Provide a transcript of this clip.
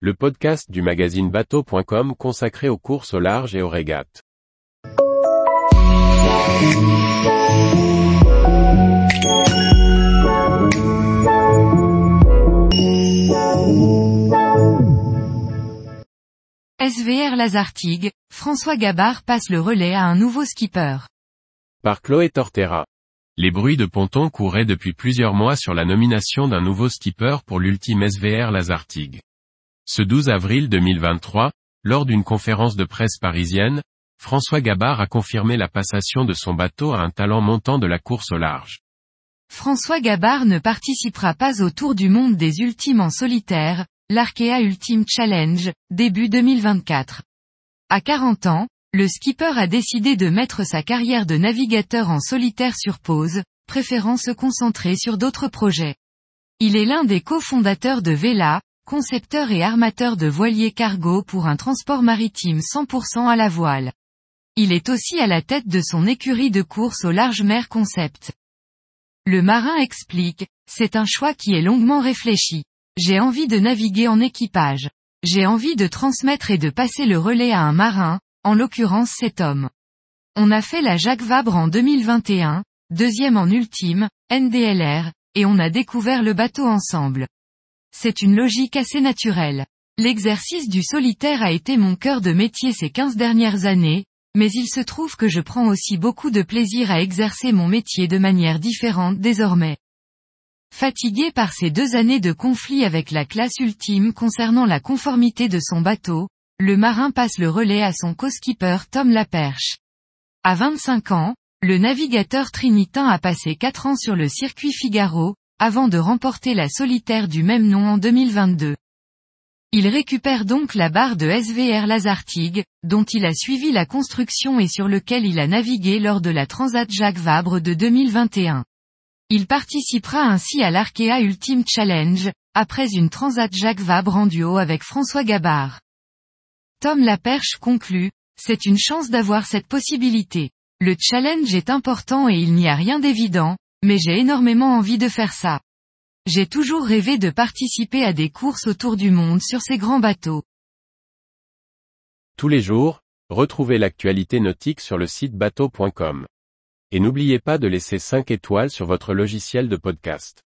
le podcast du magazine bateau.com consacré aux courses au large et aux régates. SVR Lazartigue, François Gabard passe le relais à un nouveau skipper. Par Chloé Tortera. Les bruits de ponton couraient depuis plusieurs mois sur la nomination d'un nouveau skipper pour l'ultime SVR Lazartigue. Ce 12 avril 2023, lors d'une conférence de presse parisienne, François Gabard a confirmé la passation de son bateau à un talent montant de la course au large. François Gabard ne participera pas au Tour du monde des ultimes en solitaire, l'Arkea Ultime Challenge, début 2024. À 40 ans, le skipper a décidé de mettre sa carrière de navigateur en solitaire sur pause, préférant se concentrer sur d'autres projets. Il est l'un des cofondateurs de Vela, concepteur et armateur de voiliers cargo pour un transport maritime 100% à la voile. Il est aussi à la tête de son écurie de course au large mer concept. Le marin explique, c'est un choix qui est longuement réfléchi. J'ai envie de naviguer en équipage. J'ai envie de transmettre et de passer le relais à un marin, en l'occurrence cet homme. On a fait la Jacques Vabre en 2021, deuxième en ultime, NDLR, et on a découvert le bateau ensemble. C'est une logique assez naturelle. L'exercice du solitaire a été mon cœur de métier ces 15 dernières années, mais il se trouve que je prends aussi beaucoup de plaisir à exercer mon métier de manière différente désormais. Fatigué par ces deux années de conflit avec la classe ultime concernant la conformité de son bateau, le marin passe le relais à son co-skipper Tom Laperche. À 25 ans, le navigateur trinitain a passé 4 ans sur le circuit Figaro, avant de remporter la solitaire du même nom en 2022. Il récupère donc la barre de SVR Lazartigue, dont il a suivi la construction et sur lequel il a navigué lors de la Transat Jacques Vabre de 2021. Il participera ainsi à l'Arkea Ultime Challenge, après une Transat Jacques Vabre en duo avec François Gabard. Tom Laperche conclut, c'est une chance d'avoir cette possibilité. Le challenge est important et il n'y a rien d'évident, mais j'ai énormément envie de faire ça. J'ai toujours rêvé de participer à des courses autour du monde sur ces grands bateaux. Tous les jours, retrouvez l'actualité nautique sur le site bateau.com. Et n'oubliez pas de laisser 5 étoiles sur votre logiciel de podcast.